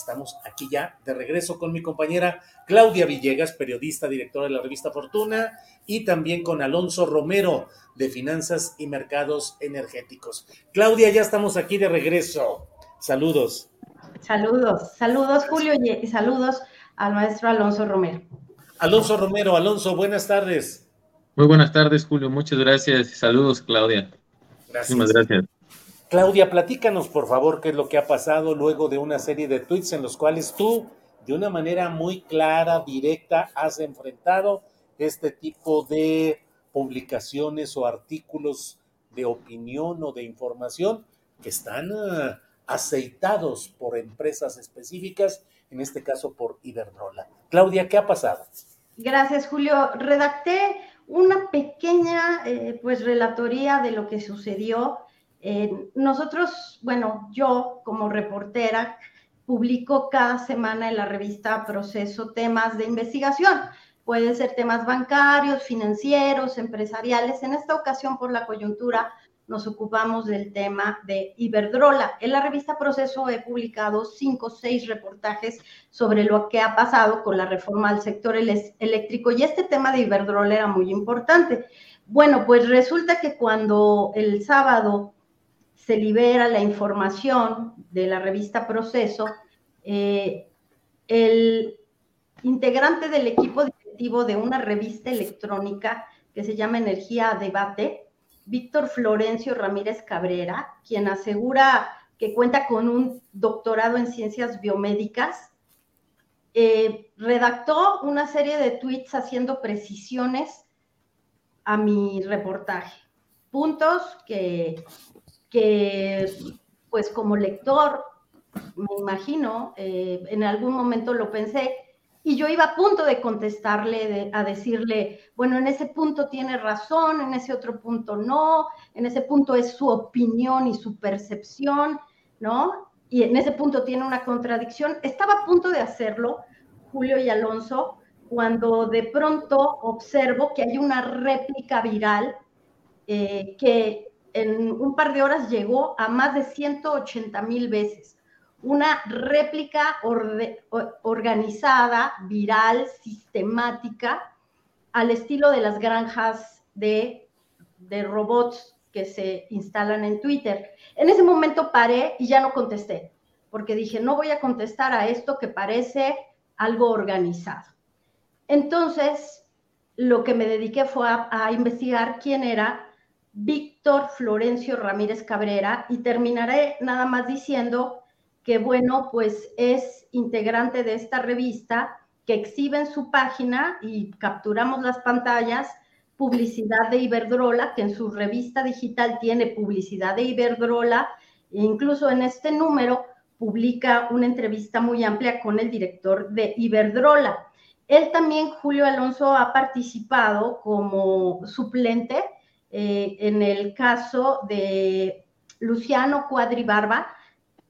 Estamos aquí ya de regreso con mi compañera Claudia Villegas, periodista, directora de la revista Fortuna, y también con Alonso Romero de Finanzas y Mercados Energéticos. Claudia, ya estamos aquí de regreso. Saludos. Saludos, saludos Julio y saludos al maestro Alonso Romero. Alonso Romero, Alonso, buenas tardes. Muy buenas tardes, Julio. Muchas gracias. Saludos, Claudia. Gracias. Muchas gracias. Claudia, platícanos por favor qué es lo que ha pasado luego de una serie de tweets en los cuales tú, de una manera muy clara, directa, has enfrentado este tipo de publicaciones o artículos de opinión o de información que están uh, aceitados por empresas específicas, en este caso por Iberdrola. Claudia, ¿qué ha pasado? Gracias, Julio. Redacté una pequeña eh, pues relatoría de lo que sucedió eh, nosotros, bueno, yo como reportera publico cada semana en la revista Proceso temas de investigación. Pueden ser temas bancarios, financieros, empresariales. En esta ocasión, por la coyuntura, nos ocupamos del tema de Iberdrola. En la revista Proceso he publicado cinco o seis reportajes sobre lo que ha pasado con la reforma al sector eléctrico y este tema de Iberdrola era muy importante. Bueno, pues resulta que cuando el sábado se libera la información de la revista Proceso, eh, el integrante del equipo directivo de una revista electrónica que se llama Energía a Debate, Víctor Florencio Ramírez Cabrera, quien asegura que cuenta con un doctorado en ciencias biomédicas, eh, redactó una serie de tweets haciendo precisiones a mi reportaje. Puntos que que pues como lector, me imagino, eh, en algún momento lo pensé, y yo iba a punto de contestarle, a decirle, bueno, en ese punto tiene razón, en ese otro punto no, en ese punto es su opinión y su percepción, ¿no? Y en ese punto tiene una contradicción. Estaba a punto de hacerlo, Julio y Alonso, cuando de pronto observo que hay una réplica viral eh, que en un par de horas llegó a más de 180 mil veces. Una réplica organizada, viral, sistemática, al estilo de las granjas de, de robots que se instalan en Twitter. En ese momento paré y ya no contesté, porque dije, no voy a contestar a esto que parece algo organizado. Entonces, lo que me dediqué fue a, a investigar quién era Víctor Florencio Ramírez Cabrera y terminaré nada más diciendo que, bueno, pues es integrante de esta revista que exhibe en su página y capturamos las pantallas publicidad de Iberdrola, que en su revista digital tiene publicidad de Iberdrola, e incluso en este número publica una entrevista muy amplia con el director de Iberdrola. Él también, Julio Alonso, ha participado como suplente eh, en el caso de Luciano Cuadribarba,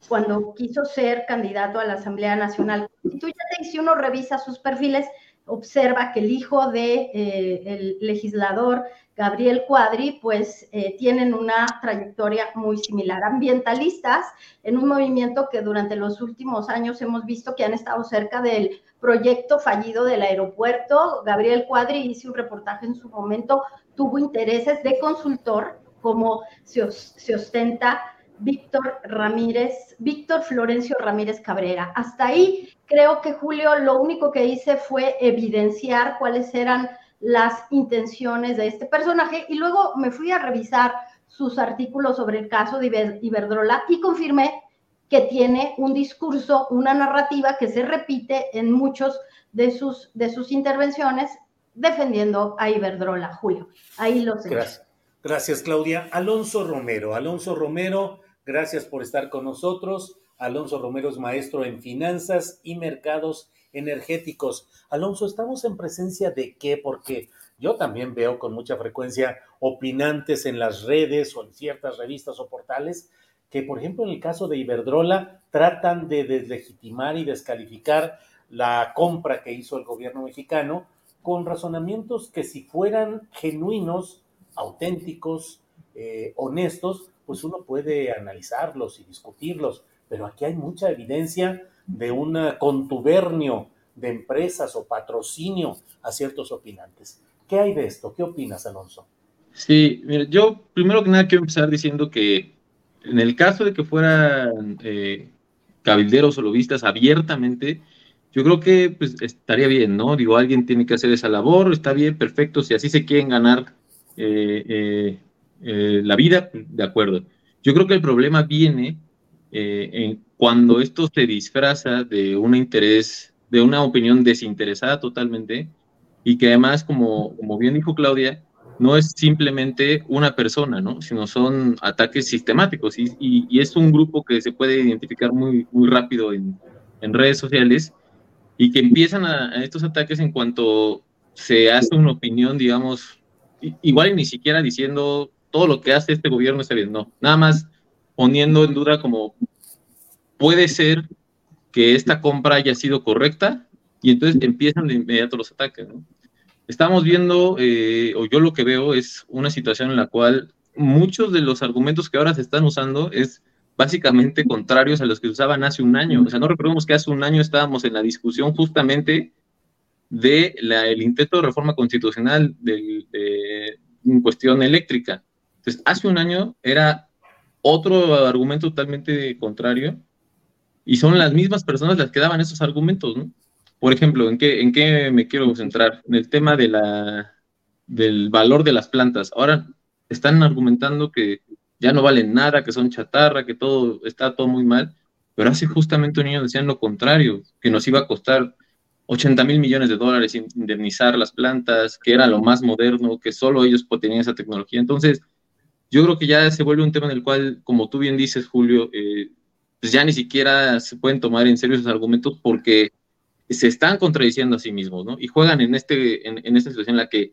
cuando quiso ser candidato a la Asamblea Nacional Constituyente, y si uno revisa sus perfiles, observa que el hijo de el legislador Gabriel Cuadri, pues eh, tienen una trayectoria muy similar. Ambientalistas en un movimiento que durante los últimos años hemos visto que han estado cerca del proyecto fallido del aeropuerto. Gabriel Cuadri hizo un reportaje en su momento, tuvo intereses de consultor, como se, ostenta Víctor Ramírez, Víctor Florencio Ramírez Cabrera. Hasta ahí creo que Julio lo único que hice fue evidenciar cuáles eran las intenciones de este personaje y luego me fui a revisar sus artículos sobre el caso de Iberdrola y confirmé que tiene un discurso, una narrativa que se repite en muchos de sus intervenciones defendiendo a Iberdrola, Julio. Ahí lo sé. Gracias. Gracias, Claudia. Alonso Romero. Alonso Romero, gracias por estar con nosotros. Alonso Romero es maestro en finanzas y mercados energéticos. Alonso, ¿estamos en presencia de qué? Porque yo también veo con mucha frecuencia opinantes en las redes o en ciertas revistas o portales que, por ejemplo, en el caso de Iberdrola, tratan de deslegitimar y descalificar la compra que hizo el gobierno mexicano con razonamientos que si fueran genuinos, auténticos, eh, honestos, pues uno puede analizarlos y discutirlos, pero aquí hay mucha evidencia de un contubernio de empresas o patrocinio a ciertos opinantes. ¿Qué hay de esto? ¿Qué opinas, Alonso? Sí, mira, yo primero que nada quiero empezar diciendo que en el caso de que fueran eh, cabilderos o lobistas abiertamente, yo creo que pues, estaría bien, ¿no? Digo, alguien tiene que hacer esa labor, está bien, perfecto, si así se quieren ganar eh, eh, la vida, de acuerdo. Yo creo que el problema viene en cuando esto se disfraza de un interés, de una opinión desinteresada totalmente, y que además, como, como bien dijo Claudia, no es simplemente una persona, ¿no? sino son ataques sistemáticos y, y, es un grupo que se puede identificar muy, muy rápido en, en redes sociales y que empiezan a, estos ataques en cuanto se hace una opinión, digamos, igual y ni siquiera diciendo todo lo que hace este gobierno está bien, no, nada más poniendo en duda como puede ser que esta compra haya sido correcta y entonces empiezan de inmediato los ataques. Estamos viendo, eh, o yo lo que veo es una situación en la cual muchos de los argumentos que ahora se están usando es básicamente contrarios a los que usaban hace un año. O sea, no recordemos que hace un año estábamos en la discusión justamente de la, el intento de reforma constitucional de, de, en cuestión eléctrica. Entonces, hace un año era otro argumento totalmente contrario y son las mismas personas las que daban esos argumentos, ¿no? Por ejemplo, ¿en qué, en qué me quiero centrar? En el tema de la, del valor de las plantas. Ahora están argumentando que ya no valen nada, que son chatarra, que todo está todo muy mal, pero hace justamente un año decían lo contrario, que nos iba a costar 80 mil millones de dólares indemnizar las plantas, que era lo más moderno, que solo ellos tenían esa tecnología. Entonces, yo creo que ya se vuelve un tema en el cual, como tú bien dices, Julio, eh, pues ya ni siquiera se pueden tomar en serio esos argumentos porque se están contradiciendo a sí mismos, ¿no? Y juegan en, este, en, esta situación en la que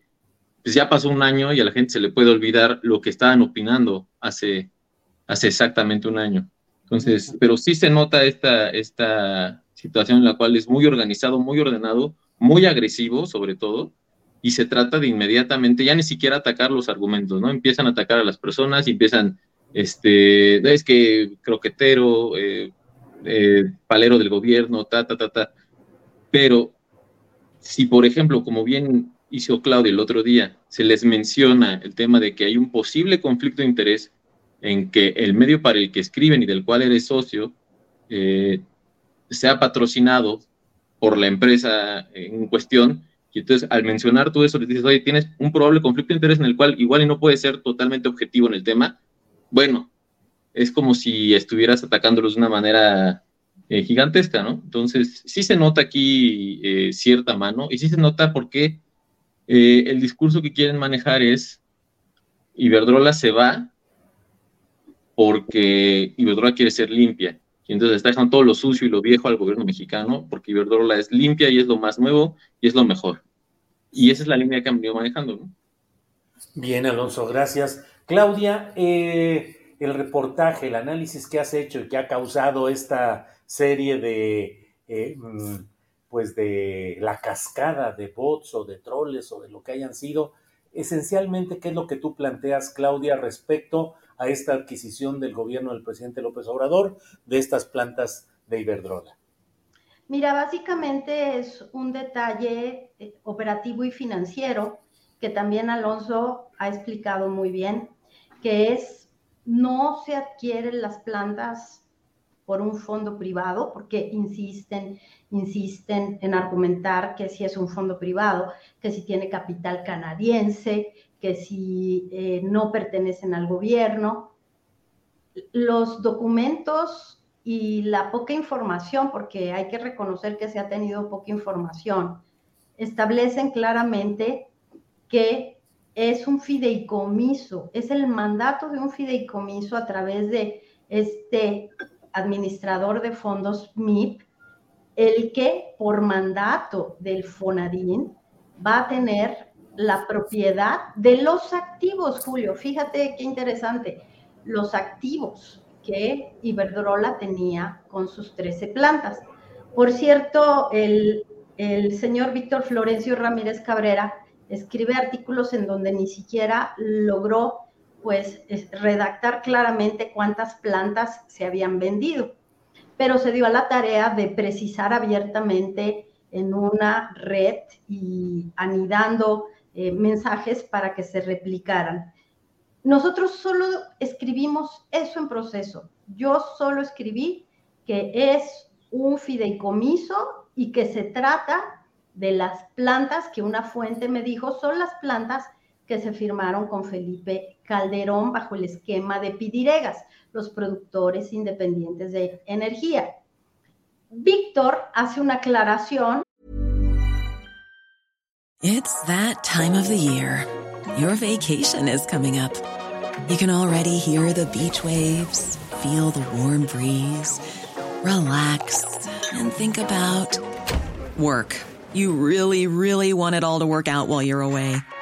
pues ya pasó un año y a la gente se le puede olvidar lo que estaban opinando hace, hace exactamente un año. Entonces, pero sí se nota esta, esta situación en la cual es muy organizado, muy ordenado, muy agresivo sobre todo, y se trata de inmediatamente ya ni siquiera atacar los argumentos, ¿no? Empiezan a atacar a las personas empiezan este, es que croquetero, eh, eh, palero del gobierno, ta, ta, ta, ta. Pero si, por ejemplo, como bien hizo Claudia el otro día, se les menciona el tema de que hay un posible conflicto de interés en que el medio para el que escriben y del cual eres socio eh, sea patrocinado por la empresa en cuestión, y entonces al mencionar todo eso, le dices, oye, tienes un probable conflicto de interés en el cual igual y no puede ser totalmente objetivo en el tema, bueno, es como si estuvieras atacándolos de una manera eh, gigantesca, ¿no? Entonces, sí se nota aquí eh, cierta mano y sí se nota porque eh, el discurso que quieren manejar es Iberdrola se va porque Iberdrola quiere ser limpia. Y entonces está dejando todo lo sucio y lo viejo al gobierno mexicano porque Iberdrola es limpia y es lo más nuevo y es lo mejor. Y esa es la línea que han venido manejando, ¿no? Bien, Alonso, gracias. Claudia, eh, el reportaje, el análisis que has hecho y que ha causado esta serie de, eh, mm, pues de la cascada de bots o de troles o de lo que hayan sido. Esencialmente, ¿qué es lo que tú planteas, Claudia, respecto a esta adquisición del gobierno del presidente López Obrador de estas plantas de Iberdrola? Mira, básicamente es un detalle eh, operativo y financiero que también Alonso ha explicado muy bien, que es no se adquieren las plantas por un fondo privado, porque insisten, insisten en argumentar que si es un fondo privado, que si tiene capital canadiense, que si eh, no pertenecen al gobierno. Los documentos y la poca información, porque hay que reconocer que se ha tenido poca información, establecen claramente que es un fideicomiso, es el mandato de un fideicomiso a través de este administrador de fondos MIP, el que por mandato del FONADIN va a tener la propiedad de los activos, Julio. Fíjate qué interesante, los activos que Iberdrola tenía con sus 13 plantas. Por cierto, el, el señor Víctor Florencio Ramírez Cabrera escribe artículos en donde ni siquiera logró pues redactar claramente cuántas plantas se habían vendido, pero se dio a la tarea de precisar abiertamente en una red y anidando eh, mensajes para que se replicaran. Nosotros solo escribimos eso en proceso. Yo solo escribí que es un fideicomiso y que se trata de las plantas que una fuente me dijo son las plantas que se firmaron con Felipe Calderón bajo el esquema de Pidiregas, los productores independientes de energía. Víctor hace una aclaración. It's that time of the year. Your vacation is coming up. You can already hear the beach waves, feel the warm breeze, relax and think about work. You really, really want it all to work out while you're away.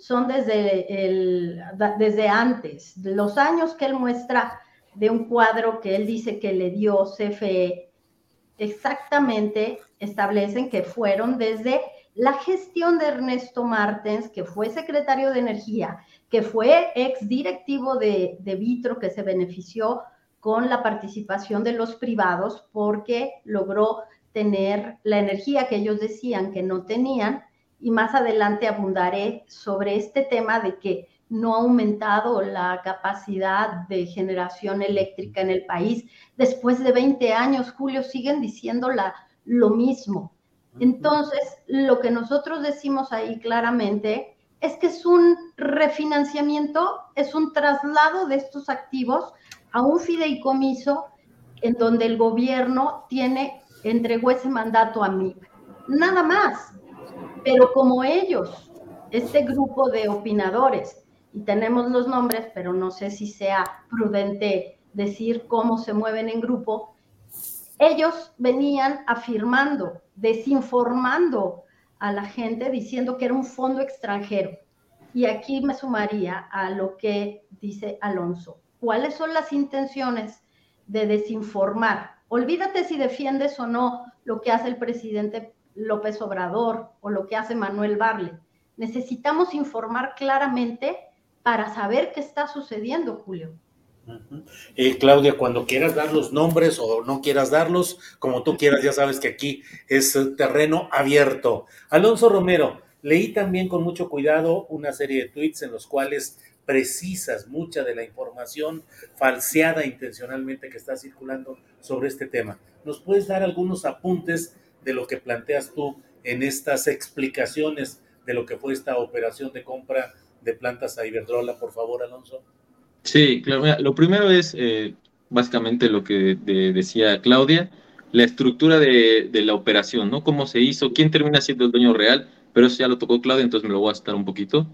son desde, desde antes, los años que él muestra de un cuadro que él dice que le dio CFE, exactamente establecen que fueron desde la gestión de Ernesto Martens, que fue secretario de Energía, que fue ex directivo de, de Vitro, que se benefició con la participación de los privados porque logró tener la energía que ellos decían que no tenían y más adelante abundaré sobre este tema de que no ha aumentado la capacidad de generación eléctrica en el país. Después de 20 años, Julio, siguen diciendo lo mismo. Entonces, lo que nosotros decimos ahí claramente es que es un refinanciamiento, es un traslado de estos activos a un fideicomiso en donde el gobierno tiene, entregó ese mandato a mí. Nada más. Pero como ellos, este grupo de opinadores, y tenemos los nombres, pero no sé si sea prudente decir cómo se mueven en grupo, ellos venían afirmando, desinformando a la gente, diciendo que era un fondo extranjero. Y aquí me sumaría a lo que dice Alonso. ¿Cuáles son las intenciones de desinformar? Olvídate si defiendes o no lo que hace el presidente López Obrador o lo que hace Manuel Barle. Necesitamos informar claramente para saber qué está sucediendo, Julio. Eh, Claudia, cuando quieras dar los nombres o no quieras darlos, como tú quieras, ya sabes que aquí es terreno abierto. Alonso Romero, leí también con mucho cuidado una serie de tweets en los cuales precisas mucha de la información falseada intencionalmente que está circulando sobre este tema. ¿Nos puedes dar algunos apuntes de lo que planteas tú en estas explicaciones de lo que fue esta operación de compra de plantas a Iberdrola, por favor, Alonso? Sí, lo primero es eh, básicamente lo que decía Claudia, la estructura de, la operación, ¿no? Cómo se hizo, quién termina siendo el dueño real, pero eso ya lo tocó Claudia, entonces me lo voy a estar un poquito.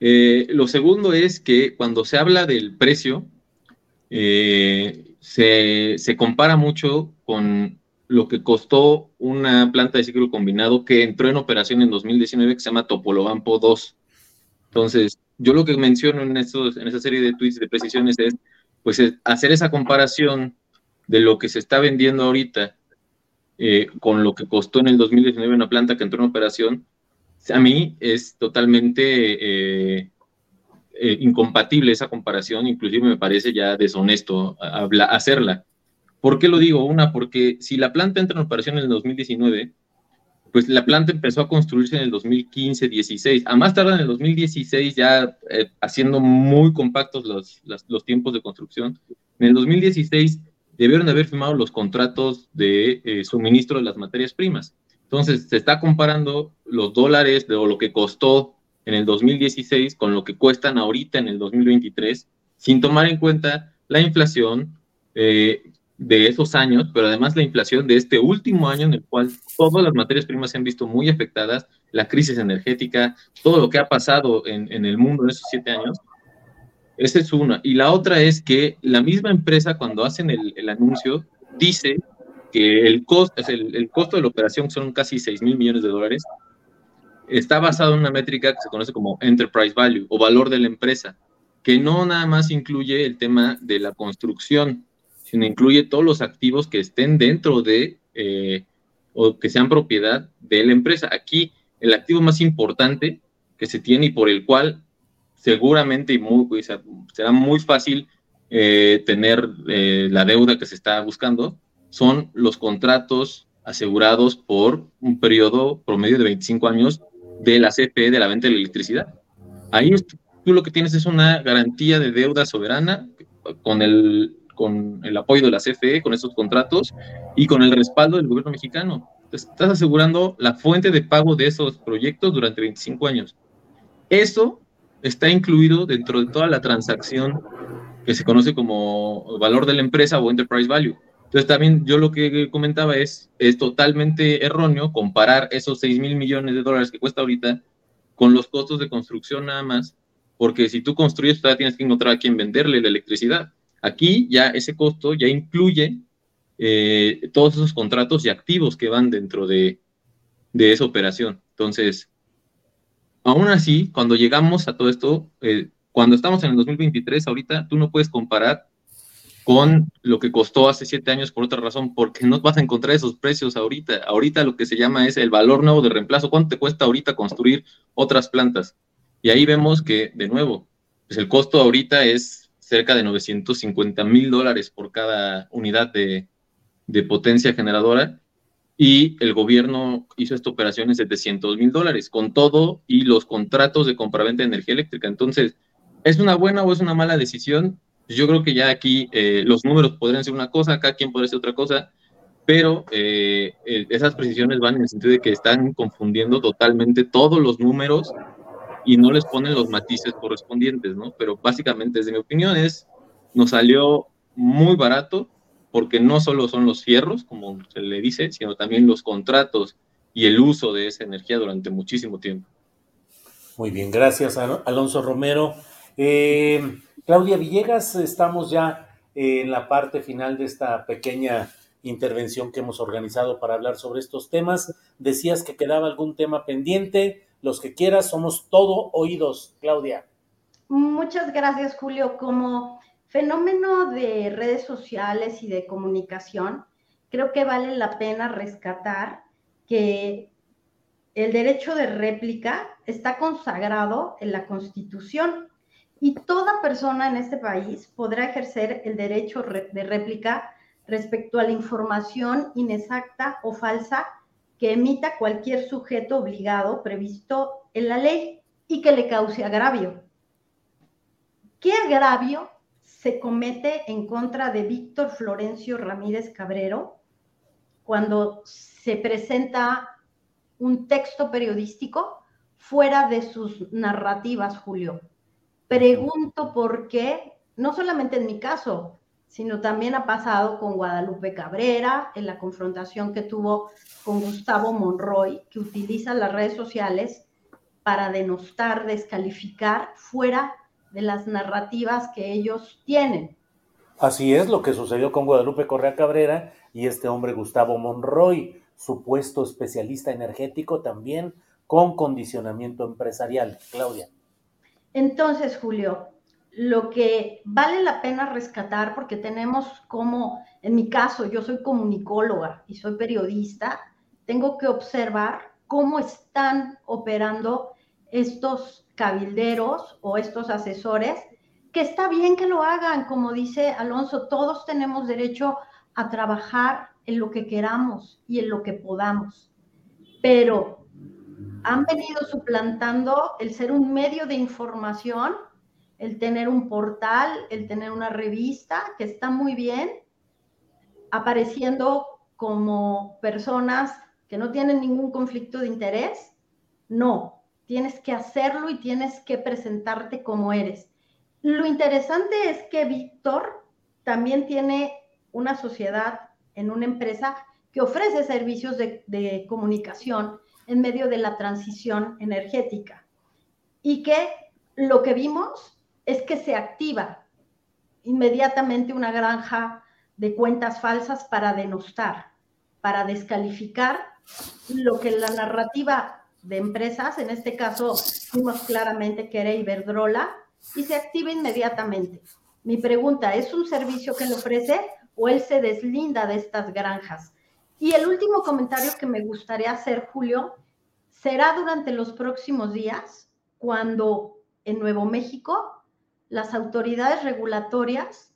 Eh, lo segundo es que cuando se habla del precio, eh, se, se, compara mucho con lo que costó una planta de ciclo combinado que entró en operación en 2019 que se llama Topolobampo 2. Entonces, yo lo que menciono en, en esa serie de tweets de precisiones es, pues, hacer esa comparación de lo que se está vendiendo ahorita eh, con lo que costó en el 2019 una planta que entró en operación, a mí es totalmente eh, eh, incompatible esa comparación, inclusive me parece ya deshonesto hacerla. ¿Por qué lo digo? Una, porque si la planta entra en operación en el 2019, pues la planta empezó a construirse en el 2015-16. A más tarde en el 2016, ya eh, haciendo muy compactos los, los, tiempos de construcción. En el 2016 debieron haber firmado los contratos de eh, suministro de las materias primas. Entonces, se está comparando los dólares de lo que costó en el 2016 con lo que cuestan ahorita en el 2023, sin tomar en cuenta la inflación, eh, de esos años, pero además la inflación de este último año en el cual todas las materias primas se han visto muy afectadas, la crisis energética, todo lo que ha pasado en, el mundo en esos siete años. Esa es una. Y la otra es que la misma empresa cuando hacen el, anuncio dice que el, costo el, el, costo de la operación son casi 6 mil millones de dólares. Está basado en una métrica que se conoce como Enterprise Value o valor de la empresa, que no nada más incluye el tema de la construcción, sino incluye todos los activos que estén dentro de eh, o que sean propiedad de la empresa. Aquí el activo más importante que se tiene y por el cual seguramente y muy, será muy fácil eh, tener eh, la deuda que se está buscando son los contratos asegurados por un periodo promedio de 25 años de la CFE de la venta de la electricidad. Ahí tú lo que tienes es una garantía de deuda soberana con el con el apoyo de la CFE, con esos contratos y con el respaldo del gobierno mexicano. estás asegurando la fuente de pago de esos proyectos durante 25 años. Eso está incluido dentro de toda la transacción que se conoce como valor de la empresa o enterprise value. Entonces también yo lo que comentaba es, es totalmente erróneo comparar esos 6 mil millones de dólares que cuesta ahorita con los costos de construcción nada más, porque si tú construyes todavía tienes que encontrar a quien venderle la electricidad. Aquí ya ese costo ya incluye eh, todos esos contratos y activos que van dentro de, esa operación. Entonces, aún así, cuando llegamos a todo esto, eh, cuando estamos en el 2023, ahorita tú no puedes comparar con lo que costó hace siete años por otra razón, porque no vas a encontrar esos precios ahorita. Ahorita lo que se llama es el valor nuevo de reemplazo. ¿Cuánto te cuesta ahorita construir otras plantas? Y ahí vemos que, de nuevo, pues el costo ahorita es cerca de 950 mil dólares por cada unidad de, potencia generadora y el gobierno hizo esta operación en 700 mil dólares con todo y los contratos de compraventa de energía eléctrica. Entonces, ¿es una buena o es una mala decisión? Yo creo que ya aquí eh, los números podrían ser una cosa, acá quien podría ser otra cosa, pero eh, esas precisiones van en el sentido de que están confundiendo totalmente todos los números y no les ponen los matices correspondientes, ¿no? Pero básicamente, desde mi opinión, es, nos salió muy barato porque no solo son los fierros, como se le dice, sino también los contratos y el uso de esa energía durante muchísimo tiempo. Muy bien, gracias Alonso Romero. Eh, Claudia Villegas, estamos ya en la parte final de esta pequeña intervención que hemos organizado para hablar sobre estos temas. Decías que quedaba algún tema pendiente los que quieras, somos todo oídos, Claudia. Muchas gracias, Julio. Como fenómeno de redes sociales y de comunicación, creo que vale la pena rescatar que el derecho de réplica está consagrado en la Constitución y toda persona en este país podrá ejercer el derecho de réplica respecto a la información inexacta o falsa que emita cualquier sujeto obligado previsto en la ley y que le cause agravio. ¿qué agravio se comete en contra de Víctor Florencio Ramírez Cabrero cuando se presenta un texto periodístico fuera de sus narrativas, Julio? Pregunto por qué, no solamente en mi caso, sino también ha pasado con Guadalupe Cabrera, en la confrontación que tuvo con Gustavo Monroy, que utiliza las redes sociales para denostar, descalificar fuera de las narrativas que ellos tienen. Así es lo que sucedió con Guadalupe Correa Cabrera y este hombre Gustavo Monroy, supuesto especialista energético también con condicionamiento empresarial. Claudia. Entonces, Julio, lo que vale la pena rescatar, porque tenemos como, en mi caso, yo soy comunicóloga y soy periodista, tengo que observar cómo están operando estos cabilderos o estos asesores, que está bien que lo hagan, como dice Alonso, todos tenemos derecho a trabajar en lo que queramos y en lo que podamos, pero han venido suplantando el ser un medio de información el tener un portal, el tener una revista, que está muy bien, apareciendo como personas que no tienen ningún conflicto de interés. No, tienes que hacerlo y tienes que presentarte como eres. Lo interesante es que Víctor también tiene una sociedad en una empresa que ofrece servicios de, de comunicación en medio de la transición energética y que lo que vimos es que se activa inmediatamente una granja de cuentas falsas para denostar, para descalificar lo que la narrativa de empresas, en este caso vimos claramente que era Iberdrola, y se activa inmediatamente. Mi pregunta, ¿es un servicio que le ofrece o él se deslinda de estas granjas? Y el último comentario que me gustaría hacer, Julio, será durante los próximos días, cuando en Nuevo México las autoridades regulatorias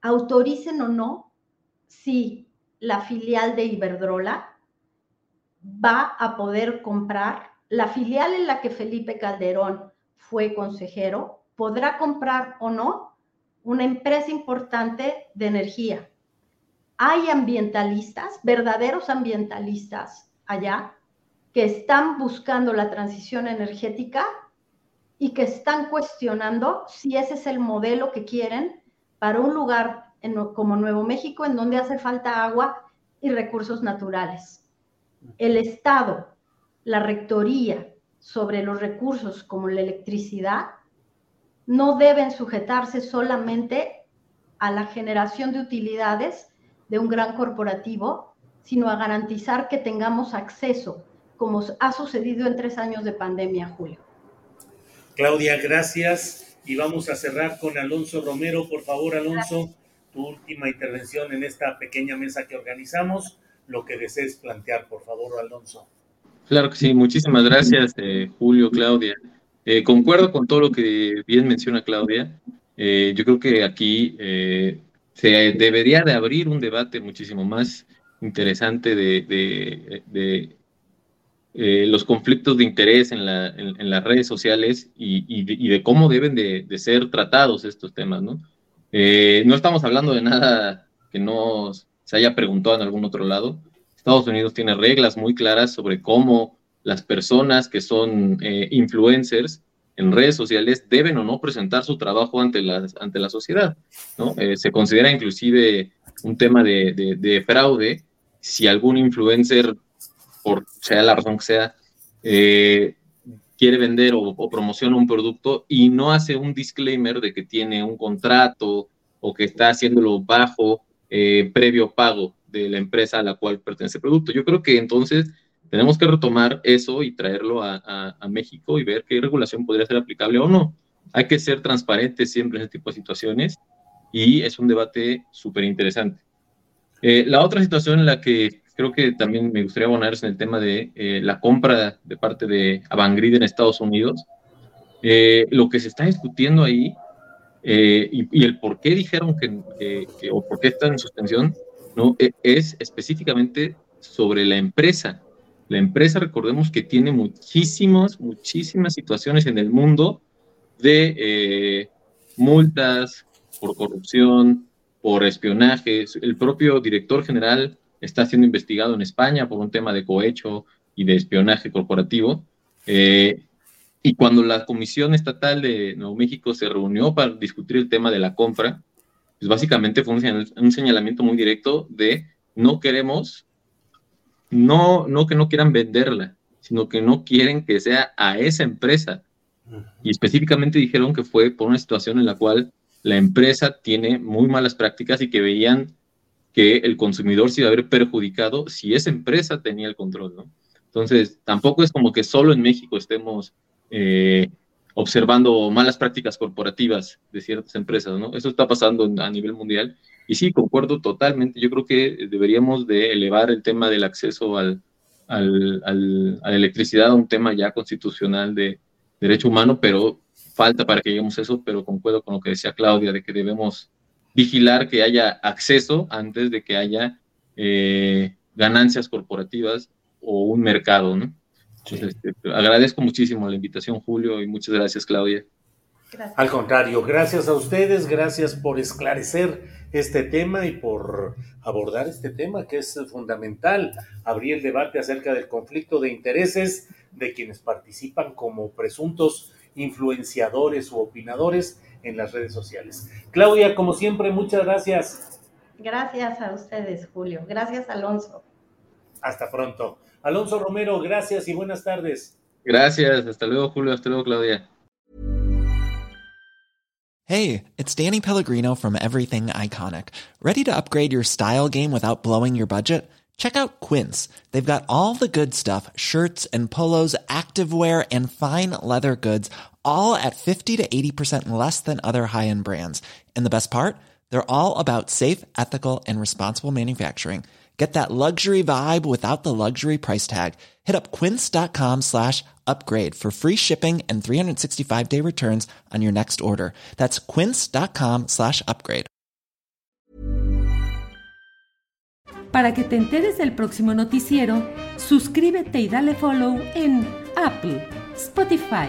autoricen o no si la filial de Iberdrola va a poder comprar, la filial en la que Felipe Calderón fue consejero, podrá comprar o no una empresa importante de energía. Hay ambientalistas, verdaderos ambientalistas allá, que están buscando la transición energética y que están cuestionando si ese es el modelo que quieren para un lugar como Nuevo México en donde hace falta agua y recursos naturales. El Estado, la rectoría sobre los recursos como la electricidad, no deben sujetarse solamente a la generación de utilidades de un gran corporativo, sino a garantizar que tengamos acceso, como ha sucedido en tres años de pandemia, Julio. Claudia, gracias. Y vamos a cerrar con Alonso Romero. Por favor, Alonso, tu última intervención en esta pequeña mesa que organizamos. Lo que desees plantear, por favor, Alonso. Claro que sí. Muchísimas gracias, eh, Julio, Claudia. Eh, concuerdo con todo lo que bien menciona Claudia. Eh, yo creo que aquí se debería de abrir un debate muchísimo más interesante de, de eh, los conflictos de interés en, las redes sociales y, de cómo deben de, ser tratados estos temas, ¿no? Eh, no estamos hablando de nada que no se haya preguntado en algún otro lado. Estados Unidos tiene reglas muy claras sobre cómo las personas que son eh, influencers en redes sociales deben o no presentar su trabajo ante la, ante la sociedad, ¿no? se considera inclusive un tema de, de fraude si algún influencer por sea la razón que sea, eh, quiere vender o, promociona un producto y no hace un disclaimer de que tiene un contrato o que está haciéndolo bajo eh, previo pago de la empresa a la cual pertenece el producto. Yo creo que entonces tenemos que retomar eso y traerlo a, México y ver qué regulación podría ser aplicable o no. Hay que ser transparentes siempre en este tipo de situaciones y es un debate súper interesante. Eh, la otra situación en la que creo que también me gustaría abonarse en el tema de eh, la compra de parte de Avangrid en Estados Unidos. Eh, lo que se está discutiendo ahí eh, y, el por qué dijeron que, o por qué están en suspensión, ¿no? E, es específicamente sobre la empresa. La empresa, recordemos que tiene muchísimas, muchísimas situaciones en el mundo de multas, por corrupción, por espionaje. El propio director general está siendo investigado en España por un tema de cohecho y de espionaje corporativo. Eh, y cuando la Comisión Estatal de Nuevo México se reunió para discutir el tema de la compra, pues básicamente fue un, señalamiento muy directo de no queremos, no, no que no quieran venderla, sino que no quieren que sea a esa empresa. Y específicamente dijeron que fue por una situación en la cual la empresa tiene muy malas prácticas y que veían que el consumidor se iba a ver perjudicado si esa empresa tenía el control, ¿no? Entonces, tampoco es como que solo en México estemos eh, observando malas prácticas corporativas de ciertas empresas, ¿no? Eso está pasando a nivel mundial. Y sí, concuerdo totalmente. Yo creo que deberíamos de elevar el tema del acceso al, al, a la electricidad a un tema ya constitucional de derecho humano, pero falta para que lleguemos a eso, pero concuerdo con lo que decía Claudia, de que debemos vigilar que haya acceso antes de que haya eh, ganancias corporativas o un mercado, ¿no? Este, agradezco muchísimo la invitación, Julio, y muchas gracias, Claudia. Al contrario, gracias a ustedes, gracias por esclarecer este tema y por abordar este tema que es fundamental, abrir el debate acerca del conflicto de intereses de quienes participan como presuntos influenciadores u opinadores en las redes sociales. Claudia, como siempre, muchas gracias. Gracias a ustedes, Julio. Gracias, Alonso. Hasta pronto. Alonso Romero, gracias y buenas tardes. Gracias, hasta luego Julio, hasta luego Claudia. Hey, it's Danny Pellegrino from Everything Iconic. Ready to upgrade your style game without blowing your budget? Check out Quince. They've got all the good stuff, shirts and polos, activewear and fine leather goods, all at 50 to 80% less than other high-end brands. And the best part? They're all about safe, ethical and responsible manufacturing. Get that luxury vibe without the luxury price tag. Hit up quince.com slash upgrade for free shipping and 365 day returns on your next order. That's quince.com slash upgrade. Para que te enteres del próximo noticiero, suscríbete y dale follow en Apple, Spotify,